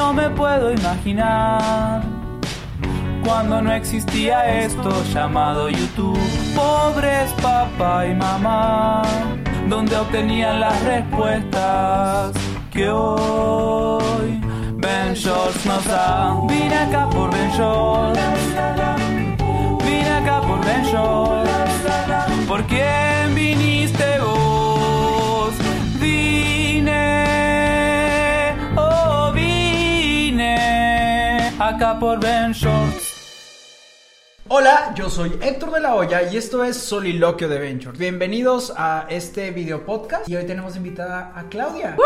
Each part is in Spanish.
No me puedo imaginar cuando no existía esto llamado YouTube. Pobres papá y mamá, donde obtenían las respuestas que hoy Ben Shorts nos da. Vine acá por Ben Shorts, vine acá por Ben Shorts. Vine acá por Ben Shorts. Hola, yo soy Héctor de la Hoya y esto es Soliloquio de Ventures. Bienvenidos a este video podcast y hoy tenemos invitada a Claudia.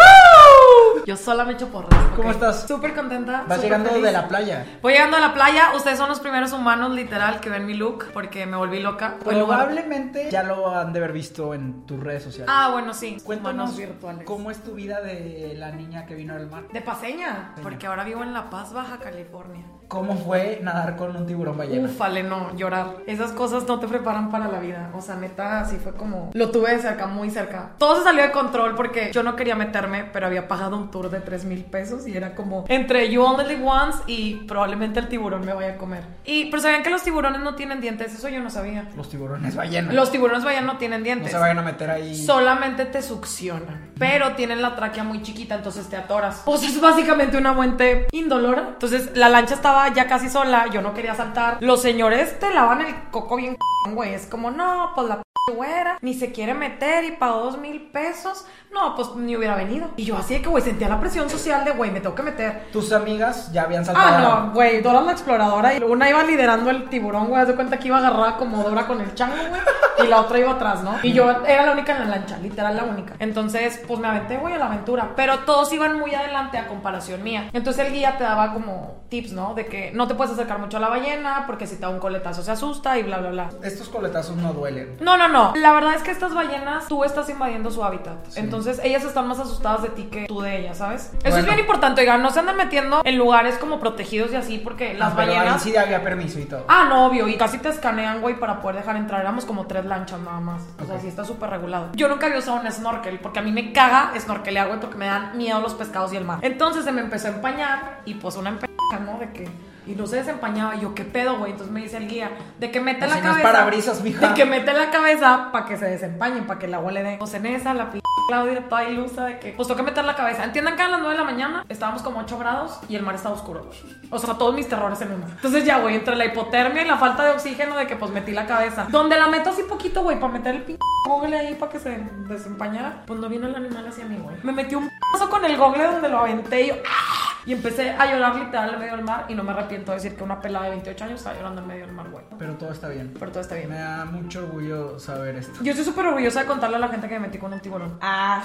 Yo sola me echo porras. ¿Cómo estás? Súper contenta. Vas llegando feliz. de la playa. Voy llegando a la playa. Ustedes son los primeros humanos, literal, que ven mi look porque me volví loca. Probablemente ya lo han de haber visto en tus redes sociales. Ah, bueno, sí. Cuéntanos Humanos virtuales. cómo es tu vida de la niña que vino del mar. De paseña, porque ahora vivo en La Paz, Baja California. ¿Cómo fue nadar con un tiburón ballena? Ufale, no, llorar. Esas cosas no te preparan para la vida. O sea, neta, así fue como. Lo tuve de cerca, muy cerca. Todo se salió de control porque yo no quería meterme, pero había pagado un tour de 3 mil pesos y era como entre You Only Live Once y probablemente el tiburón me vaya a comer. Y, pero sabían que los tiburones no tienen dientes, eso yo no sabía. Los tiburones ballena. Los tiburones vayan no tienen no dientes. se vayan a meter ahí. Solamente te succionan. Pero tienen la tráquea muy chiquita, entonces te atoras. O sea, es básicamente una muerte indolora. Entonces, la lancha estaba ya casi sola. Yo no quería saltar. Los señores te lavan el coco bien, güey. Es como, no, pues la güera ni se quiere meter y pagó dos mil pesos. No, pues ni hubiera venido. Y yo así de que, güey, sentía la presión social de, güey, me tengo que meter. Tus amigas ya habían saltado. Ah, no, güey, Dora la exploradora y una iba liderando el tiburón, güey, de cuenta que iba agarrada como Dora con el chango, güey, y la otra iba atrás, ¿no? Y yo era la única en la lancha, literal la única. Entonces, pues me aventé, güey, a la aventura, pero todos iban muy adelante a comparación mía. Entonces el guía te daba como tips, ¿no? De que no te puedes acercar mucho a la ballena porque si te da un coletazo se asusta y bla, bla, bla. Estos coletazos no duelen. No, no, no. La verdad es que estas ballenas, tú estás invadiendo su hábitat. Entonces, ellas están más asustadas de ti que tú de ellas, ¿sabes? Eso Bueno. es bien importante, oigan. No se anden metiendo en lugares como protegidos y así, porque las Ah, pero ahí ballenas. sí había permiso y todo. Ah, no, obvio. Y casi te escanean, güey, para poder dejar entrar. Éramos como tres lanchas nada más. O sea, sí está súper regulado. Yo nunca había usado un snorkel, porque a mí me caga snorkelear, güey, porque me dan miedo los pescados y el mar. Entonces se me empezó a empañar y pues una empeña, ¿no? De que. Y no se desempañaba. Y yo, ¿qué pedo, güey? Entonces me dice el guía, de que mete la si no cabeza. parabrisas, mija. De que mete la cabeza para que se desempañen, para que el agua le dé. Pues en esa, la p Claudia toda ilusa de que. Pues que meter la cabeza. Entiendan que a las 9 de la mañana estábamos como 8 grados y el mar estaba oscuro. O sea, todos mis terrores en uno. Entonces ya, güey, entre la hipotermia y la falta de oxígeno de que pues metí la cabeza. Donde la meto así poquito, güey, para meter el p gogle ahí para que se desempañara. Pues no vino el animal hacia mí, güey. Me metí un paso con el gogle donde lo aventé y yo. ¡ah! Y empecé a llorar literal en medio del mar y no me arrepiento de decir que una pelada de 28 años estaba llorando en medio del mar, güey. Pero todo está bien. Pero todo está bien. Me da mucho orgullo saber esto. Yo estoy súper orgullosa de contarle a la gente que me metí con un tiburón. Ah.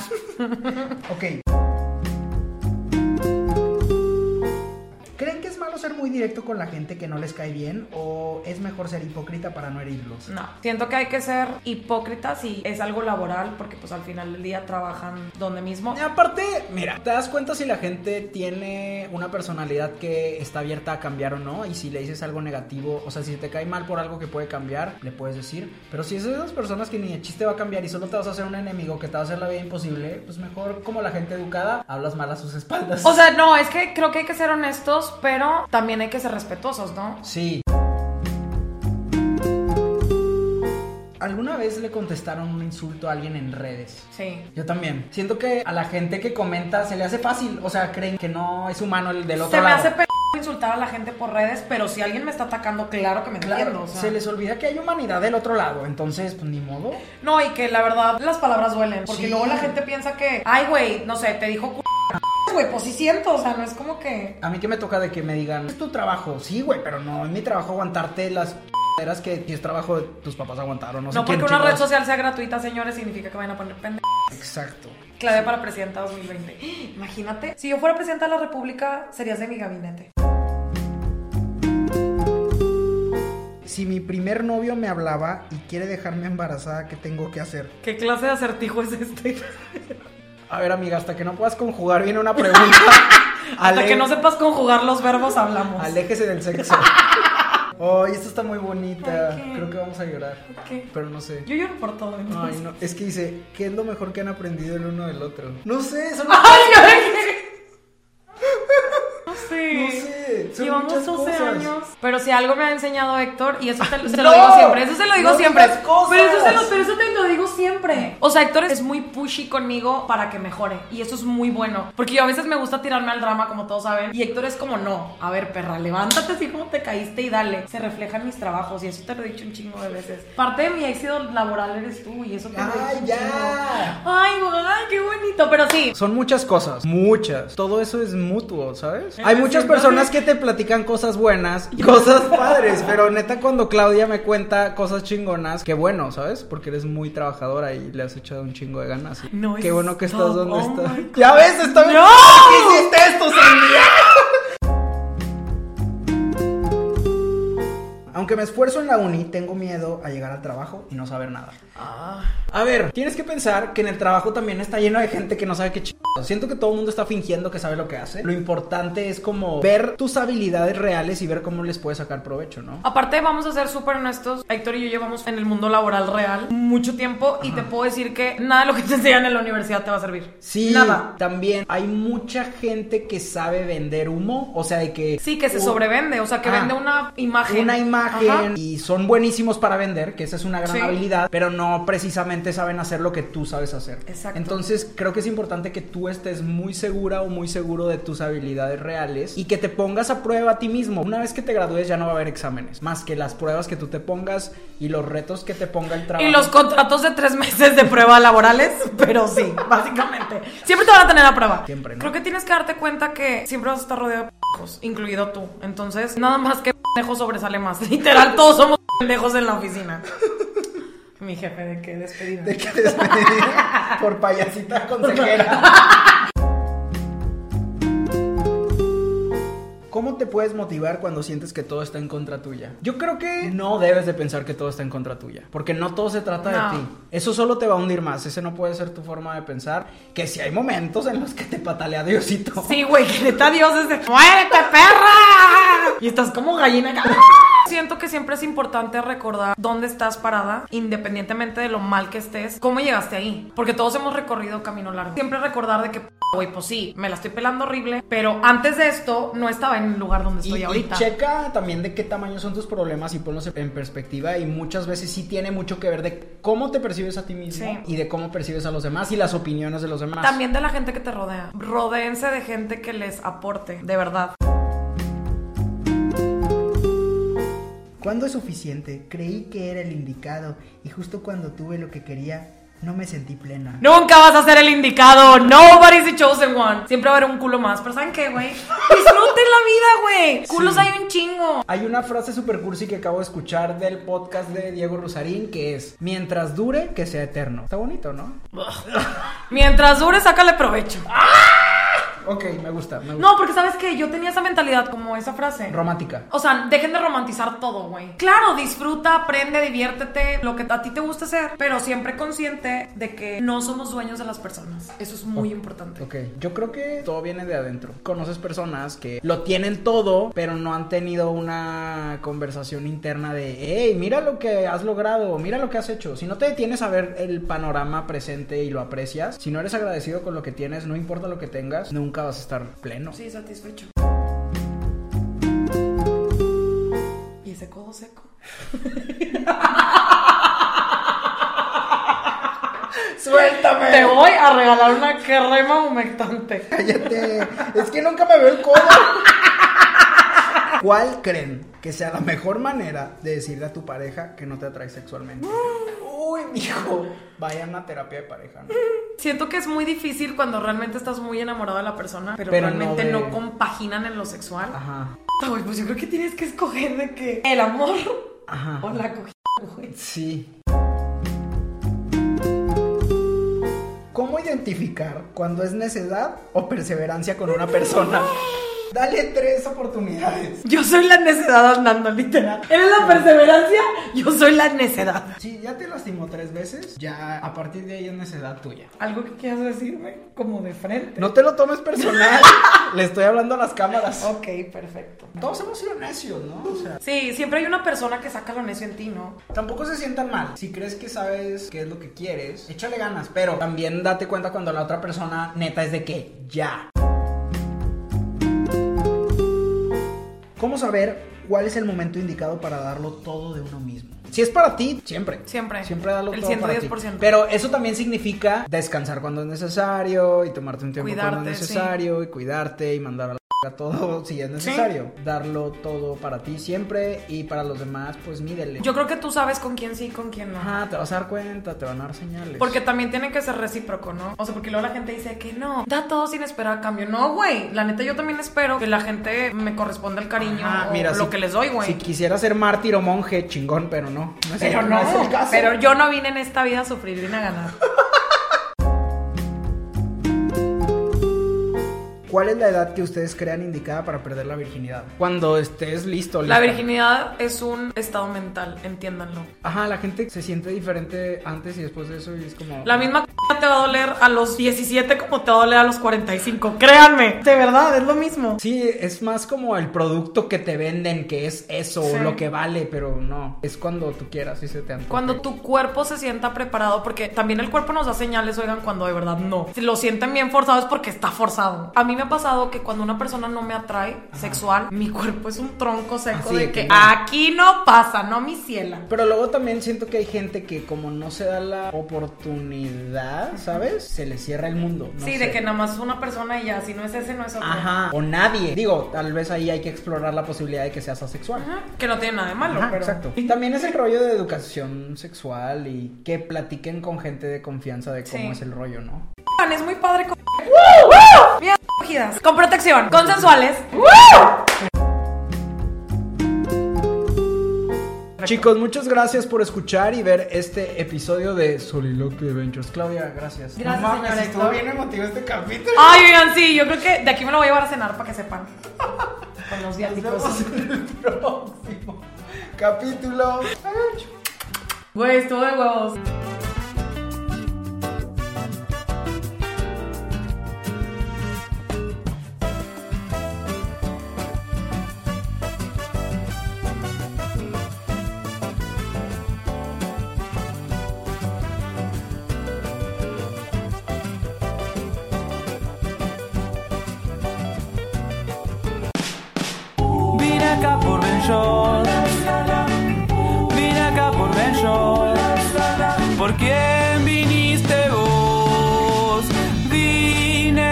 Ok. Ser muy directo con la gente que no les cae bien o es mejor ser hipócrita para no herirlos? No, siento que hay que ser hipócritas y es algo laboral porque pues al final del día trabajan donde mismo. Y aparte, mira, te das cuenta si la gente tiene una personalidad que está abierta a cambiar o no y si le dices algo negativo, o sea, si te cae mal por algo que puede cambiar, le puedes decir, pero si es de esas personas que ni el chiste va a cambiar y solo te vas a hacer un enemigo que te va a hacer la vida imposible, pues mejor como la gente educada, hablas mal a sus espaldas. O sea, no, es que creo que hay que ser honestos, pero también hay que ser respetuosos, ¿no? Sí. ¿Alguna vez le contestaron un insulto a alguien en redes? Sí. Yo también. Siento que a la gente que comenta se le hace fácil. O sea, creen que no es humano el del otro Se me lado. hace p insultar a la gente por redes, pero si alguien me está atacando, claro que me Claro, entiendo. o sea. se les olvida que hay humanidad del otro lado. Entonces, pues ni modo. No, y que la verdad las palabras duelen, porque Sí. luego la gente piensa que, ay, güey, no sé, te dijo c güey, pues sí siento, o sea, no es como que... A mí que me toca de que me digan, es tu trabajo. Sí, güey, pero no es mi trabajo aguantarte las p***eras que si es trabajo de tus papás aguantaron. No, sé No porque una red social sea gratuita, señores, significa que vayan a poner pendejo. Exacto. Clave para presidenta 2020. Imagínate, si yo fuera presidenta de la República, serías de mi gabinete. Si mi primer novio me hablaba y quiere dejarme embarazada, ¿qué tengo que hacer? ¿Qué clase de acertijo es este? A ver, amiga, hasta que no puedas conjugar bien una pregunta. Hasta que no sepas conjugar los verbos, hablamos. Aléjese del sexo. Oh, esta está muy bonita. Creo que vamos a llorar. Pero no sé. Yo lloro por todo. entonces. Ay, no. Es que dice, ¿qué es lo mejor que han aprendido el uno del otro? No sé, son Ay, ay, No sé. No sé, son Llevamos muchas 12 cosas. años. Pero si algo me ha enseñado Héctor, y eso te, se No, lo digo siempre, eso se lo digo no siempre. cosas. Pero eso, se lo, pero eso te lo digo siempre. O sea, Héctor es muy pushy conmigo para que mejore. Y eso es muy bueno. Porque yo a veces me gusta tirarme al drama, como todos saben. Y Héctor es como, no, a ver, perra, levántate así como te caíste y dale. Se refleja en mis trabajos. Y eso te lo he dicho un chingo de veces. Parte de mi éxito laboral eres tú. Y eso te lo he dicho ya. Ay, ay, qué bonito. Pero sí, Son muchas cosas, muchas. Todo eso es mutuo, ¿sabes? Hay muchas personas que te platican cosas buenas y cosas padres, pero neta cuando Claudia me cuenta cosas chingonas, qué bueno, ¿sabes? Porque eres muy trabajadora y le has echado un chingo de ganas. No, qué bueno que estás donde Oh estás. Ya ves, está bien. ¡No! ¿Qué hiciste esto, Cindy? Aunque me esfuerzo en la uni, tengo miedo a llegar al trabajo y no saber nada. Ah. A ver, tienes que pensar que en el trabajo también está lleno de gente que no sabe qué ch... Siento que todo el mundo está fingiendo que sabe lo que hace. Lo importante es como ver tus habilidades reales y ver cómo les puedes sacar provecho, ¿no? Aparte, vamos a ser súper honestos. Héctor y yo llevamos en el mundo laboral real mucho tiempo y te puedo decir que nada de lo que te enseñan en la universidad te va a servir. Sí, Nada. también hay mucha gente que sabe vender humo, o sea, de que... Sí, que se sobrevende, o sea, que Ah. vende una imagen. Una imagen Ajá. y son buenísimos para vender, que esa es una gran Sí. habilidad, pero no precisamente saben hacer lo que tú sabes hacer. Exacto. Entonces, creo que es importante que tú estés muy segura o muy seguro de tus habilidades reales y que te pongas a prueba a ti mismo. Una vez que te gradúes ya no va a haber exámenes, más que las pruebas que tú te pongas y los retos que te ponga el trabajo. Y los contratos de tres meses de prueba laborales, pero sí, básicamente. Siempre te van a tener a prueba. Siempre, ¿no? Creo que tienes que darte cuenta que siempre vas a estar rodeado de pendejos, incluido tú. Entonces, nada más que pendejo sobresale más. Literal, todos somos pendejos en la oficina. Mi jefe, ¿de qué despedida? De que despedir por payasita consejera. ¿Cómo te puedes motivar cuando sientes que todo está en contra tuya? Yo creo que no debes de pensar que todo está en contra tuya, porque no todo se trata No. de ti. Eso solo te va a hundir más, ese no puede ser tu forma de pensar, que si hay momentos en los que te patalea Diosito. Sí, güey, que neta Dios es de ¡Muérete, perra! Y estás como gallina. Siento que siempre es importante recordar dónde estás parada, independientemente de lo mal que estés, cómo llegaste ahí. Porque todos hemos recorrido camino largo. Siempre recordar de que, güey, pues sí, me la estoy pelando horrible, pero antes de esto no estaba en el lugar donde Y, estoy y ahorita. checa también de qué tamaño son tus problemas y ponlos en perspectiva y muchas veces sí tiene mucho que ver de cómo te percibes a ti mismo Sí. y de cómo percibes a los demás y las opiniones de los demás. También de la gente que te rodea. Rodéense de gente que les aporte, de verdad. ¿Cuándo es suficiente? Creí que era el indicado y justo cuando tuve lo que quería, no me sentí plena. Nunca vas a ser el indicado. Nobody's the chosen one. Siempre va a haber un culo más. Pero ¿saben qué, güey? Disfruten la vida, güey. Culos Sí. hay un chingo. Hay una frase super cursi que acabo de escuchar del podcast de Diego Rosarín que es mientras dure que sea eterno. Está bonito, ¿no? Mientras dure, sácale provecho. Ok, me gusta, me gusta. No, porque sabes que yo tenía esa mentalidad como esa frase. Romántica. O sea, dejen de romantizar todo, güey. Claro, disfruta, aprende, diviértete, lo que a ti te gusta hacer, pero siempre consciente de que no somos dueños de las personas. Eso es muy importante. Ok, yo creo que todo viene de adentro. Conoces personas que lo tienen todo, pero no han tenido una conversación interna de, hey, mira lo que has logrado, mira lo que has hecho. Si no te detienes a ver el panorama presente y lo aprecias, si no eres agradecido con lo que tienes, no importa lo que tengas, nunca vas a estar pleno. Sí, satisfecho. Y ese codo seco. ¡Suéltame! Te voy a regalar una crema humectante. Cállate. Es que nunca me veo el codo. ¿Cuál creen que sea la mejor manera de decirle a tu pareja que no te atrae sexualmente? Uy, mijo. Vayan a terapia de pareja, ¿no? Siento que es muy difícil cuando realmente estás muy enamorado de la persona, pero, Pero no realmente de- no, compaginan en lo sexual. Ajá. Puta, güey, pues yo creo que tienes que escoger de que el amor Ajá. o la cogida, güey. Sí. ¿Cómo identificar cuando es necedad o perseverancia con una persona? Dale tres oportunidades. Yo soy la necedad andando, literal. Eres la perseverancia, yo soy la necedad. Si ya te lastimó tres veces, ya a partir de ahí es necedad tuya. Algo que quieras decirme, como de frente. No te lo tomes personal. Le estoy hablando a las cámaras. Ok, perfecto. Todos hemos sido necios, ¿no? O sea, Sí, siempre hay una persona que saca lo necio en ti, ¿no? tampoco se sientan mal. Si crees que sabes qué es lo que quieres, échale ganas. Pero también date cuenta cuando la otra persona neta es de que ya. ¿Cómo saber cuál es el momento indicado para darlo todo de uno mismo? Si es para ti, siempre. Siempre. Siempre darlo El todo para ti. 110%. Pero eso también significa descansar cuando es necesario y tomarte un tiempo cuando es necesario y cuidarte y mandar a la a todo si es necesario. Darlo todo para ti siempre y para los demás, pues mídele. Yo creo que tú sabes con quién sí y con quién no. Ajá, te vas a dar cuenta, te van a dar señales. Porque también tiene que ser recíproco, ¿no? O sea, porque luego la gente dice que no, da todo sin esperar a cambio. No, güey. La neta, yo también espero que la gente me corresponda el cariño Ajá, o mira, lo si- que les doy, güey. Si quisiera ser mártir o monje, chingón, pero no. no es pero el, no, es el caso. pero yo no vine en esta vida a sufrir, vine a ganar. ¿Cuál es la edad que ustedes crean indicada para perder la virginidad? Cuando estés listo, La lista. virginidad es un estado mental, entiéndanlo. Ajá, la gente se siente diferente antes y después de eso y es como... La misma c- te va a doler a los 17 como te va a doler a los 45. Créanme, de verdad, es lo mismo. Sí, es más como el producto que te venden, que es eso, Sí. lo que vale, pero no. Es cuando tú quieras y se te antoje. Cuando tu cuerpo se sienta preparado, porque también el cuerpo nos da señales, oigan, cuando de verdad no. Si lo sienten bien forzado es porque está forzado. A mí me ha pasado que cuando una persona no me atrae sexual, mi cuerpo es un tronco seco Así de que que no. aquí no pasa, no mi ciela. Pero luego también siento que hay gente que como no se da la oportunidad, ¿sabes? Se le cierra el mundo. no sí, sé. de que nada más una persona y ya, si no es ese, no es otro. Ajá. O nadie. Digo, tal vez ahí hay que explorar la posibilidad de que seas asexual. Ajá, Que no tiene nada de malo, Ajá, pero. exacto. Y también es el rollo de educación sexual y que platiquen con gente de confianza de cómo Sí. es el rollo, ¿no? Es muy padre. Con... Bien Con protección, consensuales. Chicos, muchas gracias por escuchar y ver este episodio de Soliloquio Adventures. Claudia, gracias. Gracias, No mames, señor estuvo Héctor. bien emotivo este capítulo. Ay, oigan, sí, yo creo que de aquí me lo voy a llevar a cenar para que sepan. Con los Nos viáticos. vemos en el próximo capítulo. Güey, estuvo de huevos. Acá por Ben Short. Vine acá por Ben Short. ¿Por quién viniste vos? Vine,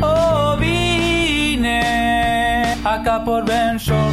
oh vine acá por Ben Shorts.